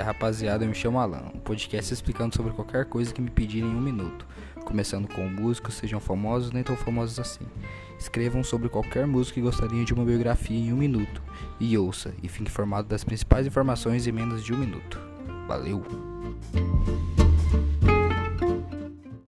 É, rapaziada, eu me chamo Alan, um podcast explicando sobre qualquer coisa que me pedirem em um minuto. Começando com músicos, sejam famosos nem tão famosos assim. Escrevam sobre qualquer músico que gostariam de uma biografia em um minuto. E ouça, e fique informado das principais informações em menos de um minuto. Valeu!